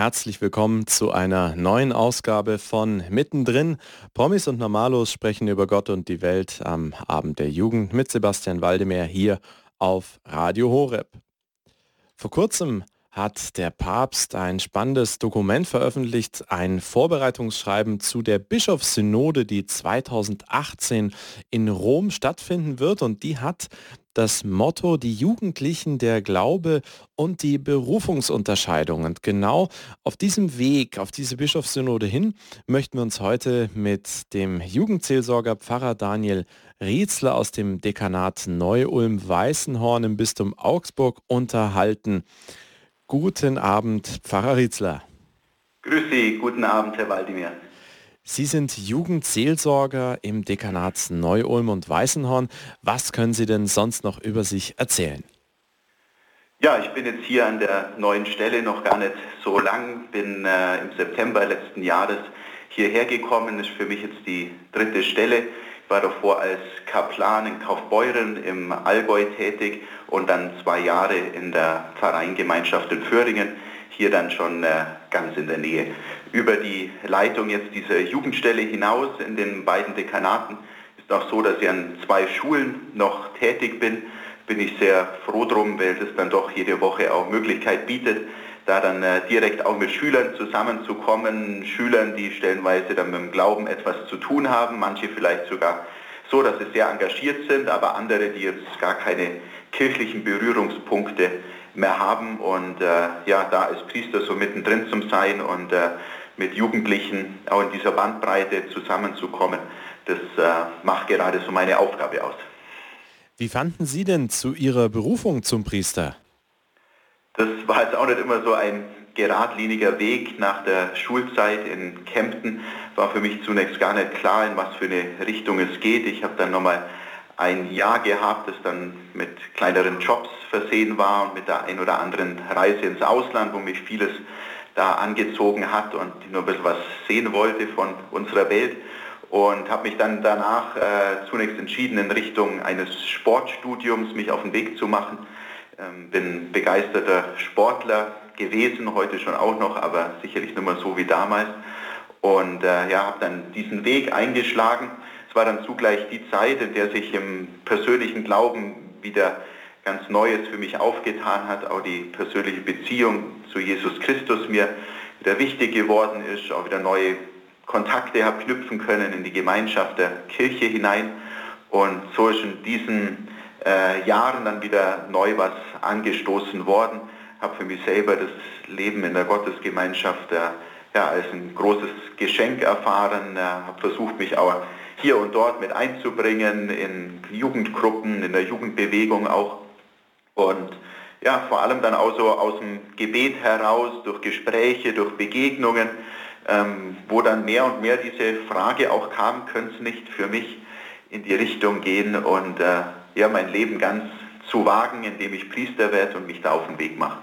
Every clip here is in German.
Herzlich willkommen zu einer neuen Ausgabe von Mittendrin. Promis und Normalos sprechen über Gott und die Welt am Abend der Jugend mit Sebastian Waldemar hier auf Radio Horeb. Vor kurzem hat der Papst ein spannendes Dokument veröffentlicht, ein Vorbereitungsschreiben zu der Bischofssynode, die 2018 in Rom stattfinden wird und die hat das Motto Die Jugendlichen, der Glaube und die Berufungsunterscheidung. Und genau auf diesem Weg, auf diese Bischofssynode hin, möchten wir uns heute mit dem Jugendseelsorger Pfarrer Daniel Rietzler aus dem Dekanat Neu-Ulm-Weißenhorn im Bistum Augsburg unterhalten. Guten Abend, Pfarrer Rietzler. Grüß Sie, guten Abend, Herr Waldimir. Sie sind Jugendseelsorger im Dekanat Neu-Ulm und Weißenhorn. Was können Sie denn sonst noch über sich erzählen? Ja, ich bin jetzt hier an der neuen Stelle noch gar nicht so lang, bin äh, im September letzten Jahres hierher gekommen, ist für mich jetzt die dritte Stelle. War davor als Kaplan in Kaufbeuren im Allgäu tätig und dann zwei Jahre in der Pfarreiengemeinschaft in Föhringen, hier dann schon äh, ganz in der Nähe. Über die Leitung jetzt dieser Jugendstelle hinaus in den beiden Dekanaten ist auch so, dass ich an zwei Schulen noch tätig bin. Bin ich sehr froh drum, weil es dann doch jede Woche auch Möglichkeit bietet, da dann äh, direkt auch mit Schülern zusammenzukommen, Schülern, die stellenweise dann mit dem Glauben etwas zu tun haben, manche vielleicht sogar so, dass sie sehr engagiert sind, aber andere, die jetzt gar keine kirchlichen Berührungspunkte mehr haben und äh, ja, da als Priester so mittendrin zum Sein und äh, mit Jugendlichen auch in dieser Bandbreite zusammenzukommen, das äh, macht gerade so meine Aufgabe aus. Wie fanden Sie denn zu Ihrer Berufung zum Priester? Das war jetzt auch nicht immer so ein geradliniger Weg nach der Schulzeit in Kempten. War für mich zunächst gar nicht klar, in was für eine Richtung es geht. Ich habe dann nochmal ein Jahr gehabt, das dann mit kleineren Jobs versehen war und mit der ein oder anderen Reise ins Ausland, wo mich vieles da angezogen hat und nur ein bisschen was sehen wollte von unserer Welt und habe mich dann danach äh, zunächst entschieden, in Richtung eines Sportstudiums mich auf den Weg zu machen bin begeisterter Sportler gewesen, heute schon auch noch, aber sicherlich nicht mehr so wie damals. Und äh, ja, habe dann diesen Weg eingeschlagen. Es war dann zugleich die Zeit, in der sich im persönlichen Glauben wieder ganz Neues für mich aufgetan hat, auch die persönliche Beziehung zu Jesus Christus mir wieder wichtig geworden ist, auch wieder neue Kontakte habe knüpfen können in die Gemeinschaft der Kirche hinein. Und so ist in diesen äh, Jahren dann wieder neu was angestoßen worden. Habe für mich selber das Leben in der Gottesgemeinschaft äh, ja, als ein großes Geschenk erfahren, äh, habe versucht, mich auch hier und dort mit einzubringen, in Jugendgruppen, in der Jugendbewegung auch. Und ja, vor allem dann auch so aus dem Gebet heraus, durch Gespräche, durch Begegnungen, ähm, wo dann mehr und mehr diese Frage auch kam, könnte es nicht für mich in die Richtung gehen und äh, ja, mein Leben ganz zu wagen, indem ich Priester werde und mich da auf den Weg mache.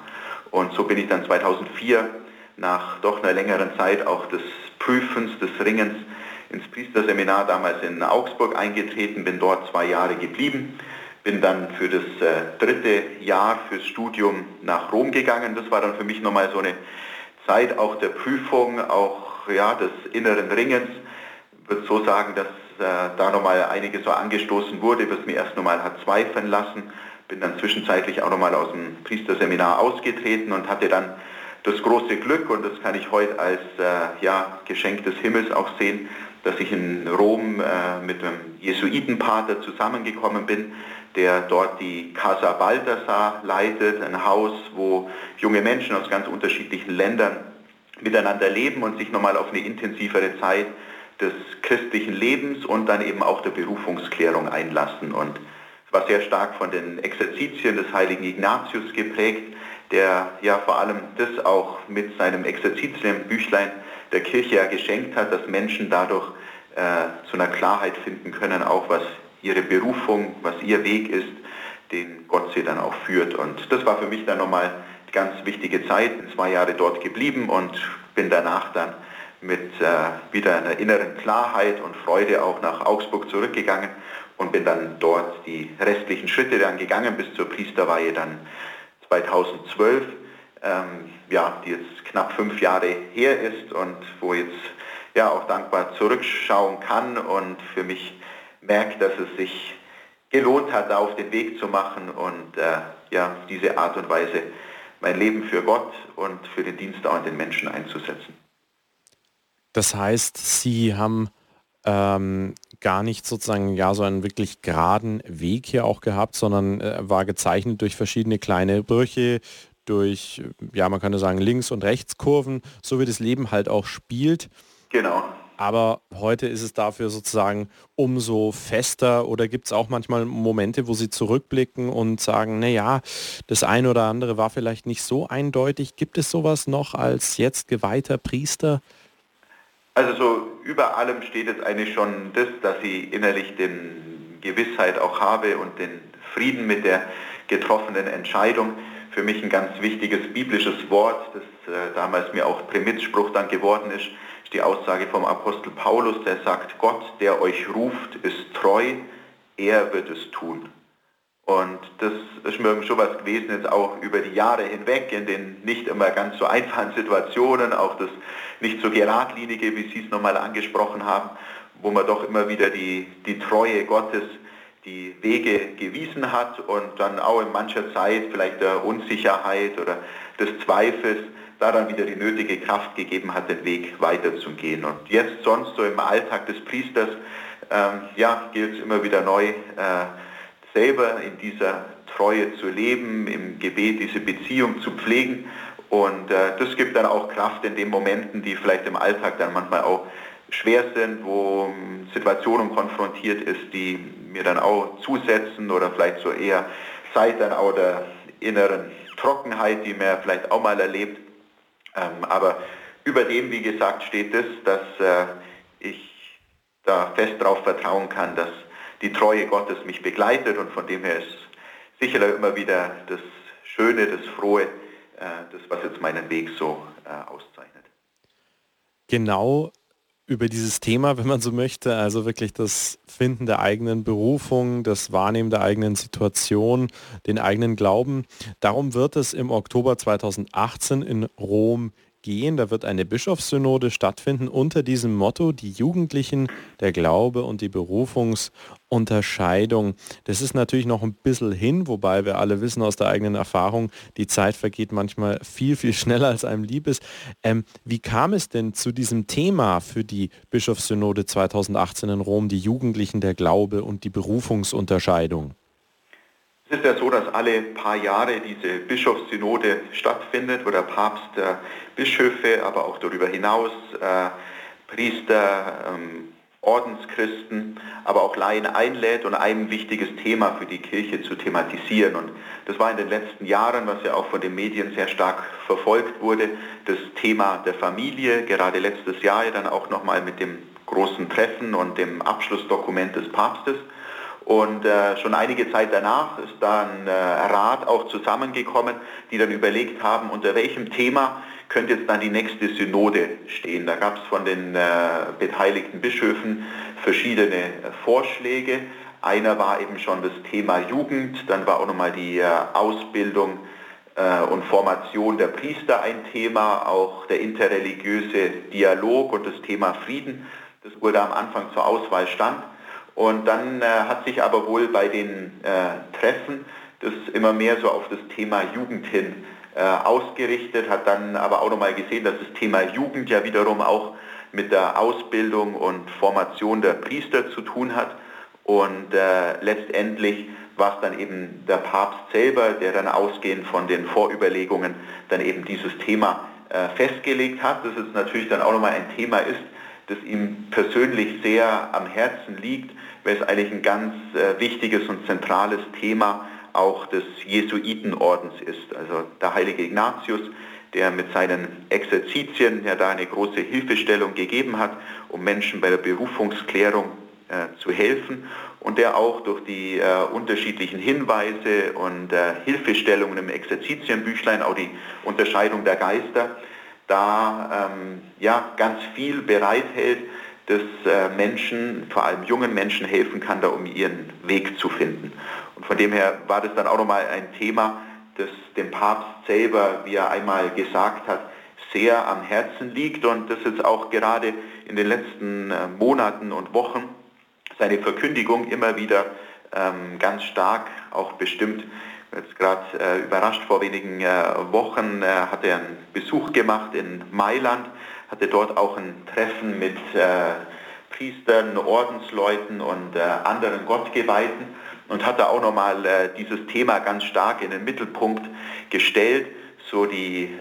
Und so bin ich dann 2004 nach doch einer längeren Zeit auch des Prüfens, des Ringens ins Priesterseminar damals in Augsburg eingetreten, bin dort zwei Jahre geblieben, bin dann für das äh, dritte Jahr fürs Studium nach Rom gegangen. Das war dann für mich nochmal so eine Zeit auch der Prüfung, auch ja, des inneren Ringens. Ich würde so sagen, dass da nochmal einiges so angestoßen wurde, was mir erst nochmal hat zweifeln lassen. Bin dann zwischenzeitlich auch nochmal aus dem Priesterseminar ausgetreten und hatte dann das große Glück, und das kann ich heute als äh, ja, Geschenk des Himmels auch sehen, dass ich in Rom äh, mit einem Jesuitenpater zusammengekommen bin, der dort die Casa Balthasar leitet, ein Haus, wo junge Menschen aus ganz unterschiedlichen Ländern miteinander leben und sich nochmal auf eine intensivere Zeit des christlichen Lebens und dann eben auch der Berufungsklärung einlassen. Und es war sehr stark von den Exerzitien des heiligen Ignatius geprägt, der ja vor allem das auch mit seinem Exerzitienbüchlein der Kirche ja geschenkt hat, dass Menschen dadurch äh, zu einer Klarheit finden können, auch was ihre Berufung, was ihr Weg ist, den Gott sie dann auch führt. Und das war für mich dann nochmal eine ganz wichtige Zeit, zwei Jahre dort geblieben und bin danach dann mit äh, wieder einer inneren Klarheit und Freude auch nach Augsburg zurückgegangen und bin dann dort die restlichen Schritte dann gegangen bis zur Priesterweihe dann 2012 ähm, ja, die jetzt knapp fünf Jahre her ist und wo jetzt ja auch dankbar zurückschauen kann und für mich merkt, dass es sich gelohnt hat, da auf den Weg zu machen und äh, ja, diese Art und Weise mein Leben für Gott und für den Dienst auch an den Menschen einzusetzen. Das heißt, Sie haben ähm, gar nicht sozusagen ja so einen wirklich geraden Weg hier auch gehabt, sondern äh, war gezeichnet durch verschiedene kleine Brüche, durch, ja man könnte sagen, Links- und Rechtskurven, so wie das Leben halt auch spielt. Genau. Aber heute ist es dafür sozusagen umso fester oder gibt es auch manchmal Momente, wo Sie zurückblicken und sagen, naja, das eine oder andere war vielleicht nicht so eindeutig. Gibt es sowas noch als jetzt geweihter Priester? Also so über allem steht jetzt eigentlich schon das, dass ich innerlich den Gewissheit auch habe und den Frieden mit der getroffenen Entscheidung. Für mich ein ganz wichtiges biblisches Wort, das äh, damals mir auch Primizspruch dann geworden ist, ist die Aussage vom Apostel Paulus, der sagt, Gott, der euch ruft, ist treu, er wird es tun. Und das ist mir schon was gewesen, jetzt auch über die Jahre hinweg, in den nicht immer ganz so einfachen Situationen, auch das nicht so geradlinige, wie Sie es nochmal angesprochen haben, wo man doch immer wieder die, die Treue Gottes, die Wege gewiesen hat und dann auch in mancher Zeit vielleicht der Unsicherheit oder des Zweifels da dann wieder die nötige Kraft gegeben hat, den Weg weiterzugehen. Und jetzt sonst so im Alltag des Priesters, ähm, ja, gilt es immer wieder neu, äh, selber in dieser Treue zu leben, im Gebet diese Beziehung zu pflegen. Und äh, das gibt dann auch Kraft in den Momenten, die vielleicht im Alltag dann manchmal auch schwer sind, wo ähm, Situationen konfrontiert ist, die mir dann auch zusetzen oder vielleicht so eher Zeit dann auch der inneren Trockenheit, die man vielleicht auch mal erlebt. Ähm, aber über dem, wie gesagt, steht es, dass äh, ich da fest darauf vertrauen kann, dass die Treue Gottes mich begleitet und von dem her ist sicherlich immer wieder das Schöne, das Frohe, äh, das, was jetzt meinen Weg so äh, auszeichnet. Genau über dieses Thema, wenn man so möchte, also wirklich das Finden der eigenen Berufung, das Wahrnehmen der eigenen Situation, den eigenen Glauben. Darum wird es im Oktober 2018 in Rom gehen. Da wird eine Bischofssynode stattfinden unter diesem Motto, die Jugendlichen, der Glaube und die Berufungsunterscheidung. Das ist natürlich noch ein bisschen hin, wobei wir alle wissen aus der eigenen Erfahrung, die Zeit vergeht manchmal viel, viel schneller als einem lieb ist. Ähm, wie kam es denn zu diesem Thema für die Bischofssynode 2018 in Rom, die Jugendlichen, der Glaube und die Berufungsunterscheidung? Es ist ja so, dass alle paar Jahre diese Bischofssynode stattfindet, wo der Papst äh, Bischöfe, aber auch darüber hinaus äh, Priester, ähm, Ordenschristen, aber auch Laien einlädt und ein wichtiges Thema für die Kirche zu thematisieren. Und das war in den letzten Jahren, was ja auch von den Medien sehr stark verfolgt wurde, das Thema der Familie, gerade letztes Jahr ja dann auch nochmal mit dem großen Treffen und dem Abschlussdokument des Papstes. Und äh, schon einige Zeit danach ist dann äh, Rat auch zusammengekommen, die dann überlegt haben, unter welchem Thema könnte jetzt dann die nächste Synode stehen. Da gab es von den äh, beteiligten Bischöfen verschiedene äh, Vorschläge. Einer war eben schon das Thema Jugend, dann war auch nochmal die äh, Ausbildung äh, und Formation der Priester ein Thema, auch der interreligiöse Dialog und das Thema Frieden, das wurde am Anfang zur Auswahl stand. Und dann äh, hat sich aber wohl bei den äh, Treffen das immer mehr so auf das Thema Jugend hin äh, ausgerichtet, hat dann aber auch nochmal gesehen, dass das Thema Jugend ja wiederum auch mit der Ausbildung und Formation der Priester zu tun hat. Und äh, letztendlich war es dann eben der Papst selber, der dann ausgehend von den Vorüberlegungen dann eben dieses Thema äh, festgelegt hat. Das ist natürlich dann auch nochmal ein Thema ist, das ihm persönlich sehr am Herzen liegt, weil es eigentlich ein ganz äh, wichtiges und zentrales Thema auch des Jesuitenordens ist. Also der heilige Ignatius, der mit seinen Exerzitien ja da eine große Hilfestellung gegeben hat, um Menschen bei der Berufungsklärung äh, zu helfen und der auch durch die äh, unterschiedlichen Hinweise und äh, Hilfestellungen im Exerzitienbüchlein, auch die Unterscheidung der Geister, da ähm, ja, ganz viel bereithält, das äh, Menschen, vor allem jungen Menschen helfen kann, da um ihren Weg zu finden. Und von dem her war das dann auch nochmal ein Thema, das dem Papst selber, wie er einmal gesagt hat, sehr am Herzen liegt und das jetzt auch gerade in den letzten äh, Monaten und Wochen seine Verkündigung immer wieder ähm, ganz stark auch bestimmt. Jetzt gerade äh, überrascht. Vor wenigen äh, Wochen äh, hat er einen Besuch gemacht in Mailand, hatte dort auch ein Treffen mit äh, Priestern, Ordensleuten und äh, anderen Gottgeweihten und hat da auch nochmal äh, dieses Thema ganz stark in den Mittelpunkt gestellt, so die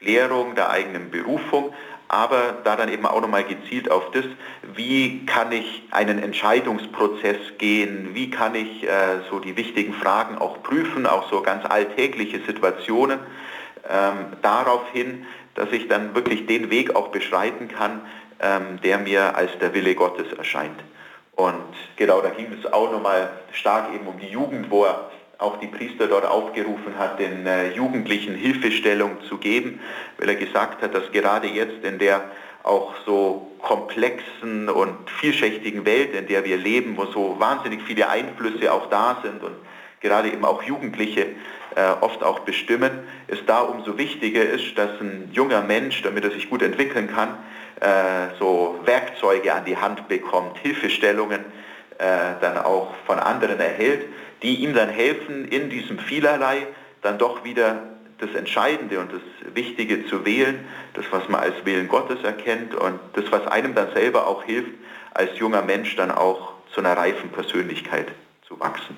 Klärung der eigenen Berufung, aber da dann eben auch nochmal gezielt auf das, wie kann ich einen Entscheidungsprozess gehen, wie kann ich äh, so die wichtigen Fragen auch prüfen, auch so ganz alltägliche Situationen, ähm, darauf hin, dass ich dann wirklich den Weg auch beschreiten kann, ähm, der mir als der Wille Gottes erscheint. Und genau, da ging es auch nochmal stark eben um die Jugend, wo er auch die Priester dort aufgerufen hat, den äh, Jugendlichen Hilfestellung zu geben, weil er gesagt hat, dass gerade jetzt in der auch so komplexen und vielschichtigen Welt, in der wir leben, wo so wahnsinnig viele Einflüsse auch da sind und gerade eben auch Jugendliche äh, oft auch bestimmen, es da umso wichtiger ist, dass ein junger Mensch, damit er sich gut entwickeln kann, äh, so Werkzeuge an die Hand bekommt, Hilfestellungen äh, dann auch von anderen erhält, die ihm dann helfen, in diesem Vielerlei dann doch wieder das Entscheidende und das Wichtige zu wählen, das, was man als Willen Gottes erkennt und das, was einem dann selber auch hilft, als junger Mensch dann auch zu einer reifen Persönlichkeit zu wachsen.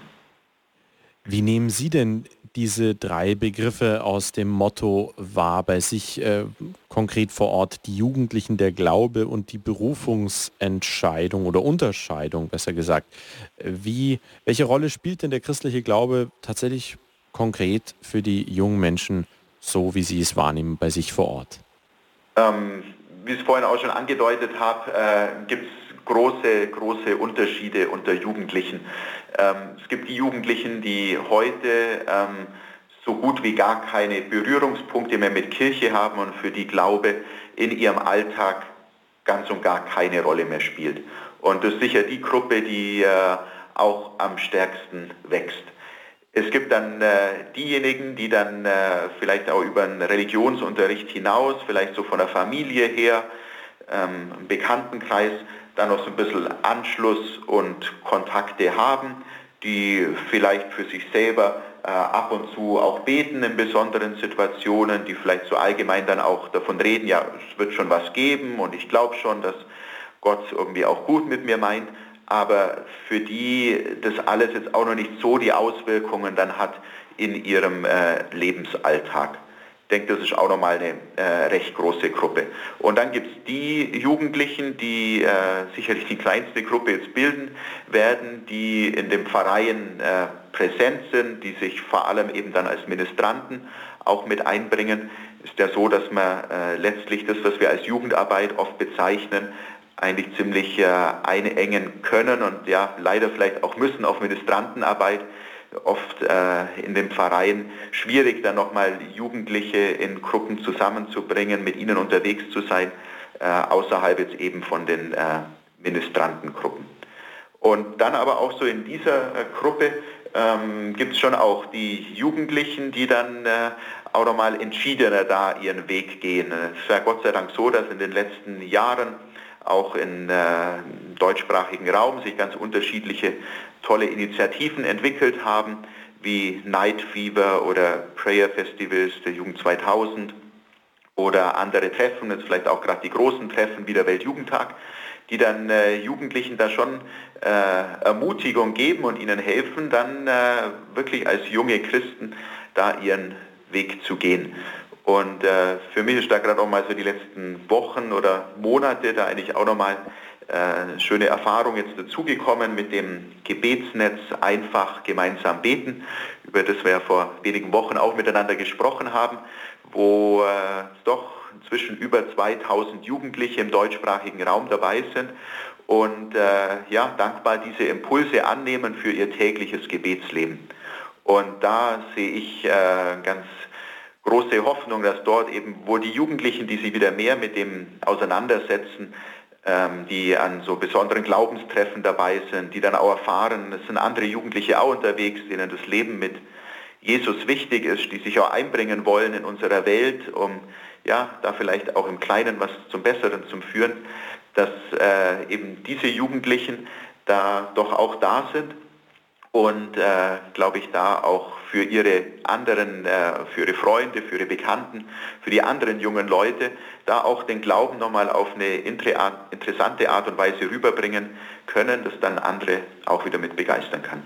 Wie nehmen Sie denn diese drei Begriffe aus dem Motto wahr bei sich äh, konkret vor Ort, die Jugendlichen, der Glaube und die Berufungsentscheidung oder Unterscheidung, besser gesagt. Wie, welche Rolle spielt denn der christliche Glaube tatsächlich konkret für die jungen Menschen, so wie sie es wahrnehmen bei sich vor Ort? Ähm, wie ich es vorhin auch schon angedeutet habe, äh, gibt es große, große Unterschiede unter Jugendlichen. Ähm, es gibt die Jugendlichen, die heute ähm, so gut wie gar keine Berührungspunkte mehr mit Kirche haben und für die Glaube in ihrem Alltag ganz und gar keine Rolle mehr spielt. Und das ist sicher die Gruppe, die äh, auch am stärksten wächst. Es gibt dann äh, diejenigen, die dann äh, vielleicht auch über einen Religionsunterricht hinaus, vielleicht so von der Familie her, ähm, Bekanntenkreis, dann noch so ein bisschen Anschluss und Kontakte haben, die vielleicht für sich selber äh, ab und zu auch beten in besonderen Situationen, die vielleicht so allgemein dann auch davon reden, ja, es wird schon was geben und ich glaube schon, dass Gott irgendwie auch gut mit mir meint, aber für die das alles jetzt auch noch nicht so die Auswirkungen dann hat in ihrem äh, Lebensalltag denke, das ist auch nochmal eine äh, recht große Gruppe. Und dann gibt es die Jugendlichen, die äh, sicherlich die kleinste Gruppe jetzt bilden werden, die in dem Verein äh, präsent sind, die sich vor allem eben dann als Ministranten auch mit einbringen. Ist ja so, dass man äh, letztlich das, was wir als Jugendarbeit oft bezeichnen, eigentlich ziemlich äh, einengen können und ja leider vielleicht auch müssen auf Ministrantenarbeit oft äh, in dem Verein schwierig, dann nochmal Jugendliche in Gruppen zusammenzubringen, mit ihnen unterwegs zu sein, äh, außerhalb jetzt eben von den äh, Ministrantengruppen. Und dann aber auch so in dieser äh, Gruppe ähm, gibt es schon auch die Jugendlichen, die dann äh, auch nochmal entschiedener da ihren Weg gehen. Es war Gott sei Dank so, dass in den letzten Jahren auch im äh, deutschsprachigen Raum sich ganz unterschiedliche tolle Initiativen entwickelt haben, wie Night Fever oder Prayer Festivals der Jugend 2000 oder andere Treffen, jetzt vielleicht auch gerade die großen Treffen wie der Weltjugendtag, die dann äh, Jugendlichen da schon äh, Ermutigung geben und ihnen helfen, dann äh, wirklich als junge Christen da ihren Weg zu gehen. Und äh, für mich ist da gerade auch mal so die letzten Wochen oder Monate da eigentlich auch nochmal äh, schöne Erfahrung jetzt dazugekommen mit dem Gebetsnetz einfach gemeinsam beten, über das wir ja vor wenigen Wochen auch miteinander gesprochen haben, wo äh, doch inzwischen über 2000 Jugendliche im deutschsprachigen Raum dabei sind und äh, ja, dankbar diese Impulse annehmen für ihr tägliches Gebetsleben. Und da sehe ich äh, ganz große Hoffnung, dass dort eben, wo die Jugendlichen, die sich wieder mehr mit dem auseinandersetzen, die an so besonderen Glaubenstreffen dabei sind, die dann auch erfahren, es sind andere Jugendliche auch unterwegs, denen das Leben mit Jesus wichtig ist, die sich auch einbringen wollen in unserer Welt, um ja, da vielleicht auch im Kleinen was zum Besseren zu führen, dass äh, eben diese Jugendlichen da doch auch da sind und äh, glaube ich da auch für ihre anderen, äh, für ihre Freunde, für ihre Bekannten, für die anderen jungen Leute, da auch den Glauben nochmal auf eine interessante Art und Weise rüberbringen können, das dann andere auch wieder mit begeistern kann.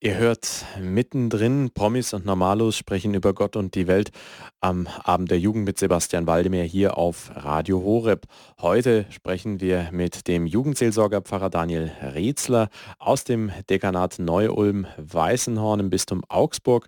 Ihr hört mittendrin, Promis und Normalos sprechen über Gott und die Welt am Abend der Jugend mit Sebastian Waldemar hier auf Radio Horeb. Heute sprechen wir mit dem Jugendseelsorger Pfarrer Daniel Rezler aus dem Dekanat Neu-Ulm-Weißenhorn im Bistum Augsburg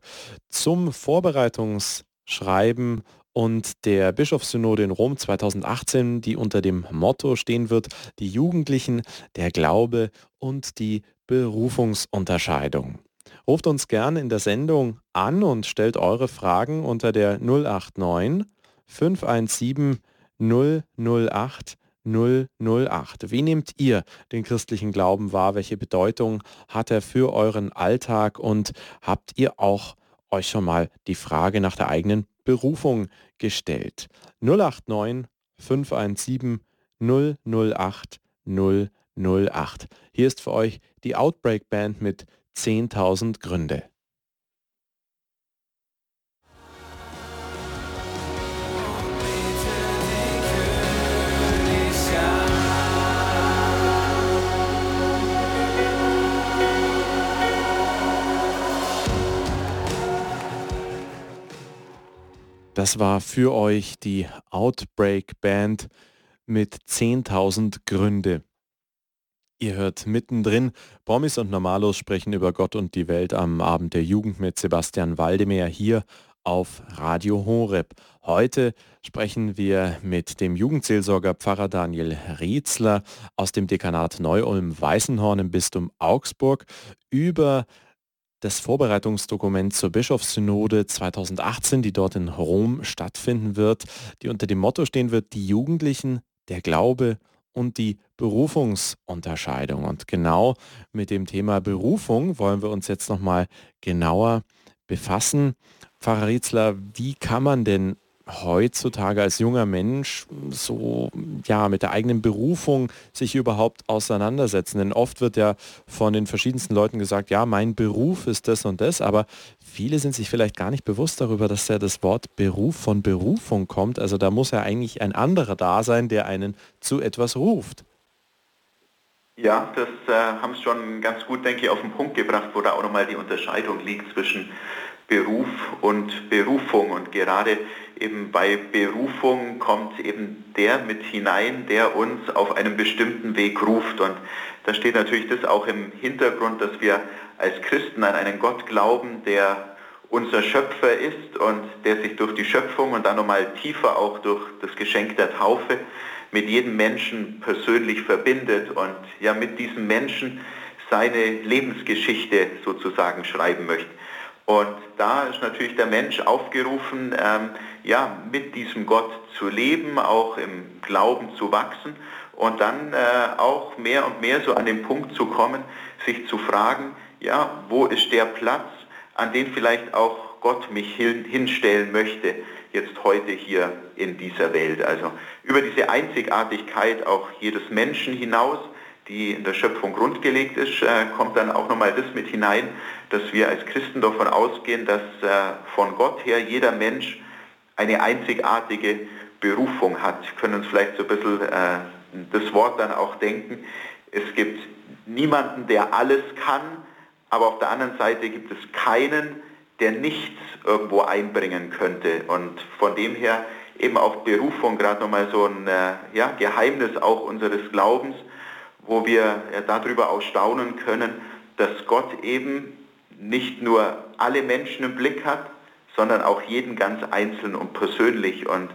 zum Vorbereitungsschreiben und der Bischofssynode in Rom 2018, die unter dem Motto stehen wird, die Jugendlichen, der Glaube und die Berufungsunterscheidung. Ruft uns gerne in der Sendung an und stellt eure Fragen unter der 089 517 008 008. Wie nehmt ihr den christlichen Glauben wahr? Welche Bedeutung hat er für euren Alltag? Und habt ihr auch euch schon mal die Frage nach der eigenen Berufung gestellt? 089 517 008 008. 08. Hier ist für euch die Outbreak Band mit 10.000 Gründe. Das war für euch die Outbreak Band mit 10.000 Gründe. Ihr hört mittendrin, Promis und Normalos sprechen über Gott und die Welt am Abend der Jugend mit Sebastian Waldemar hier auf Radio Horeb. Heute sprechen wir mit dem Jugendseelsorger Pfarrer Daniel Rietzler aus dem Dekanat Neu-Ulm-Weißenhorn im Bistum Augsburg über das Vorbereitungsdokument zur Bischofssynode 2018, die dort in Rom stattfinden wird, die unter dem Motto stehen wird, die Jugendlichen, der Glaube und die Berufungsunterscheidung. Und genau mit dem Thema Berufung wollen wir uns jetzt nochmal genauer befassen. Pfarrer Rietzler, wie kann man denn heutzutage als junger Mensch so ja mit der eigenen Berufung sich überhaupt auseinandersetzen? Denn oft wird ja von den verschiedensten Leuten gesagt, ja, mein Beruf ist das und das, aber viele sind sich vielleicht gar nicht bewusst darüber, dass ja das Wort Beruf von Berufung kommt. Also da muss ja eigentlich ein anderer da sein, der einen zu etwas ruft. Ja, das äh, haben Sie schon ganz gut, denke ich, auf den Punkt gebracht, wo da auch nochmal die Unterscheidung liegt zwischen Beruf und Berufung. Und gerade eben bei Berufung kommt eben der mit hinein, der uns auf einem bestimmten Weg ruft. Und da steht natürlich das auch im Hintergrund, dass wir als Christen an einen Gott glauben, der unser Schöpfer ist und der sich durch die Schöpfung und dann nochmal tiefer auch durch das Geschenk der Taufe mit jedem Menschen persönlich verbindet und ja mit diesem Menschen seine Lebensgeschichte sozusagen schreiben möchte. Und da ist natürlich der Mensch aufgerufen, ähm, ja, mit diesem Gott zu leben, auch im Glauben zu wachsen und dann äh, auch mehr und mehr so an den Punkt zu kommen, sich zu fragen, ja, wo ist der Platz, an den vielleicht auch Gott mich hin, hinstellen möchte, jetzt heute hier in dieser Welt. Also über diese Einzigartigkeit auch jedes Menschen hinaus, die in der Schöpfung grundgelegt ist, äh, kommt dann auch nochmal das mit hinein, dass wir als Christen davon ausgehen, dass äh, von Gott her jeder Mensch eine einzigartige Berufung hat. Wir können uns vielleicht so ein bisschen äh, das Wort dann auch denken. Es gibt niemanden, der alles kann, aber auf der anderen Seite gibt es keinen, der nichts irgendwo einbringen könnte. Und von dem her eben auch Berufung gerade nochmal so ein ja, Geheimnis auch unseres Glaubens, wo wir ja, darüber auch staunen können, dass Gott eben nicht nur alle Menschen im Blick hat, sondern auch jeden ganz einzeln und persönlich und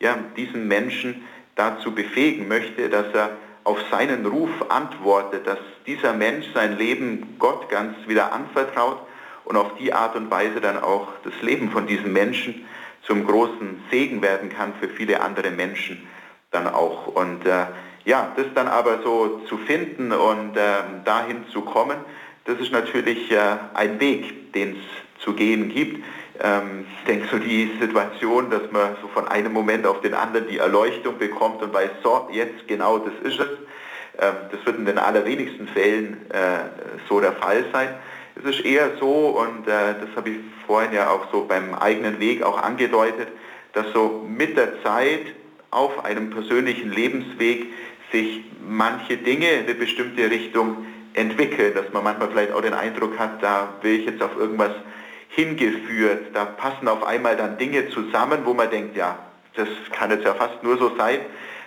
ja, diesen Menschen dazu befähigen möchte, dass er auf seinen Ruf antwortet, dass dieser Mensch sein Leben Gott ganz wieder anvertraut und auf die Art und Weise dann auch das Leben von diesem Menschen zum großen Segen werden kann für viele andere Menschen dann auch. Und äh, ja, das dann aber so zu finden und äh, dahin zu kommen, das ist natürlich äh, ein Weg, den es zu gehen gibt. Ähm, ich denke so die Situation, dass man so von einem Moment auf den anderen die Erleuchtung bekommt und weiß, so, jetzt genau das ist es. Ähm, das wird in den allerwenigsten Fällen äh, so der Fall sein. Es ist eher so, und äh, das habe ich vorhin ja auch so beim eigenen Weg auch angedeutet, dass so mit der Zeit auf einem persönlichen Lebensweg sich manche Dinge in eine bestimmte Richtung entwickeln, dass man manchmal vielleicht auch den Eindruck hat, da will ich jetzt auf irgendwas hingeführt, da passen auf einmal dann Dinge zusammen, wo man denkt, ja, das kann jetzt ja fast nur so sein,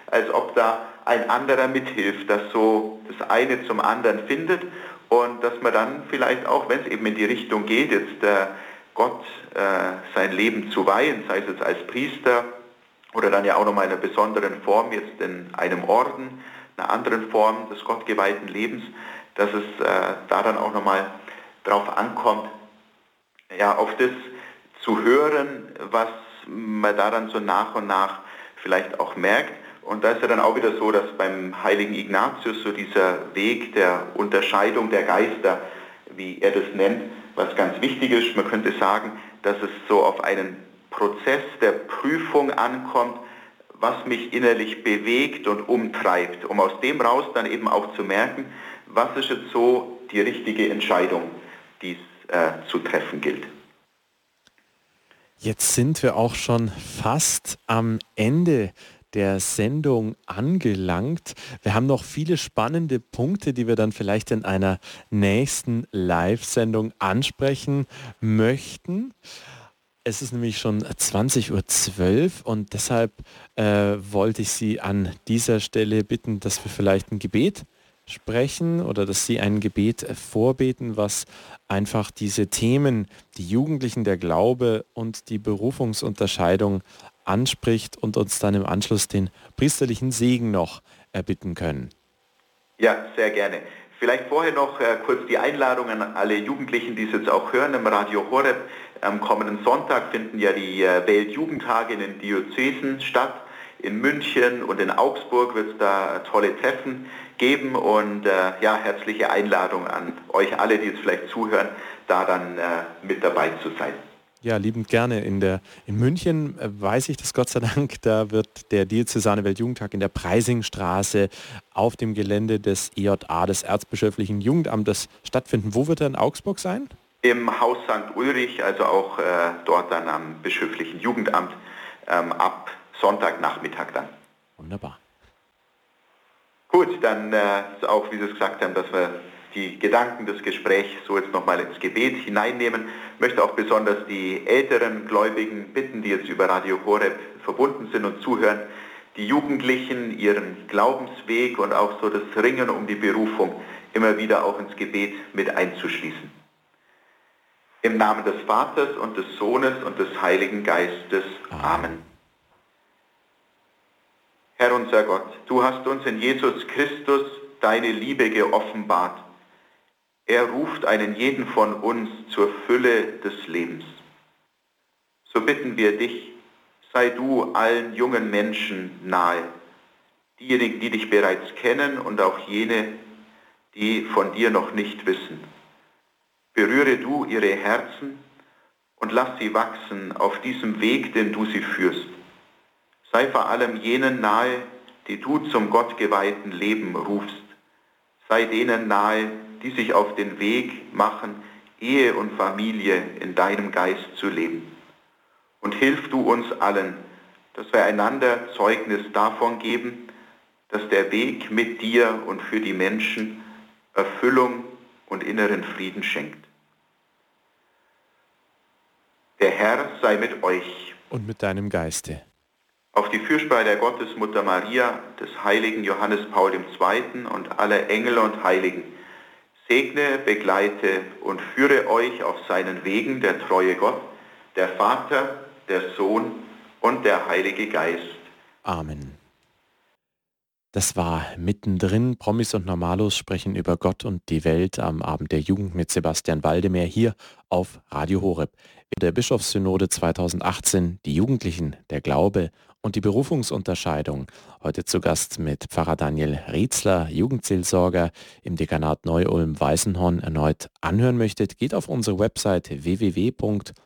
als ob da ein anderer mithilft, dass so das eine zum anderen findet und dass man dann vielleicht auch, wenn es eben in die Richtung geht, jetzt äh, Gott äh, sein Leben zu weihen, sei es jetzt als Priester oder dann ja auch nochmal in einer besonderen Form, jetzt in einem Orden, einer anderen Form des gottgeweihten Lebens, dass es äh, da dann auch nochmal drauf ankommt, ja, auf das zu hören, was man da dann so nach und nach vielleicht auch merkt. Und da ist ja dann auch wieder so, dass beim heiligen Ignatius so dieser Weg der Unterscheidung der Geister, wie er das nennt, was ganz wichtig ist. Man könnte sagen, dass es so auf einen Prozess der Prüfung ankommt, was mich innerlich bewegt und umtreibt, um aus dem raus dann eben auch zu merken, was ist jetzt so die richtige Entscheidung, die es äh, zu treffen gilt. Jetzt sind wir auch schon fast am Ende der Sendung angelangt. Wir haben noch viele spannende Punkte, die wir dann vielleicht in einer nächsten Live-Sendung ansprechen möchten. Es ist nämlich schon 20.12 Uhr und deshalb äh, wollte ich Sie an dieser Stelle bitten, dass wir vielleicht ein Gebet sprechen oder dass Sie ein Gebet vorbeten, was einfach diese Themen, die Jugendlichen, der Glaube und die Berufungsunterscheidung anspricht und uns dann im Anschluss den priesterlichen Segen noch erbitten können. Ja, sehr gerne. Vielleicht vorher noch äh, kurz die Einladung an alle Jugendlichen, die es jetzt auch hören im Radio Horeb. Am kommenden Sonntag finden ja die äh, Weltjugendtage in den Diözesen statt. In München und in Augsburg wird es da tolle Treffen geben und äh, ja, herzliche Einladung an euch alle, die jetzt vielleicht zuhören, da dann äh, mit dabei zu sein. Ja, liebend gerne. In, der, in München äh, weiß ich das Gott sei Dank, da wird der Diözesane Weltjugendtag in der Preisingstraße auf dem Gelände des EJA, des Erzbischöflichen Jugendamtes, stattfinden. Wo wird er in Augsburg sein? Im Haus St. Ulrich, also auch äh, dort dann am bischöflichen Jugendamt ähm, ab Sonntagnachmittag dann. Wunderbar. Gut, dann äh, auch, wie Sie es gesagt haben, dass wir die Gedanken des Gesprächs so jetzt nochmal ins Gebet hineinnehmen. Ich möchte auch besonders die älteren Gläubigen bitten, die jetzt über Radio Horeb verbunden sind und zuhören, die Jugendlichen ihren Glaubensweg und auch so das Ringen um die Berufung immer wieder auch ins Gebet mit einzuschließen. Im Namen des Vaters und des Sohnes und des Heiligen Geistes. Amen. Herr unser Gott, du hast uns in Jesus Christus deine Liebe geoffenbart. Er ruft einen jeden von uns zur Fülle des Lebens. So bitten wir dich, sei du allen jungen Menschen nahe, diejenigen, die dich bereits kennen und auch jene, die von dir noch nicht wissen. Berühre du ihre Herzen und lass sie wachsen auf diesem Weg, den du sie führst. Sei vor allem jenen nahe, die du zum gottgeweihten Leben rufst. Sei denen nahe, die sich auf den Weg machen, Ehe und Familie in deinem Geist zu leben. Und hilf du uns allen, dass wir einander Zeugnis davon geben, dass der Weg mit dir und für die Menschen Erfüllung und inneren Frieden schenkt. Der Herr sei mit euch. Und mit deinem Geiste auf die Fürsprache der Gottesmutter Maria, des heiligen Johannes Paul II. und aller Engel und Heiligen, segne, begleite und führe euch auf seinen Wegen der treue Gott, der Vater, der Sohn und der Heilige Geist. Amen. Das war mittendrin. Promis und Normalos sprechen über Gott und die Welt am Abend der Jugend mit Sebastian Waldemar hier auf Radio Horeb. In der Bischofssynode 2018 die Jugendlichen, der Glaube und die Berufungsunterscheidung. Heute zu Gast mit Pfarrer Daniel Rietzler, Jugendseelsorger im Dekanat Neu-Ulm-Weißenhorn erneut anhören möchtet, geht auf unsere Website www.horeb.org.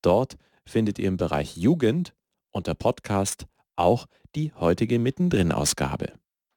Dort findet ihr im Bereich Jugend unter Podcast auch die heutige Mittendrin-Ausgabe.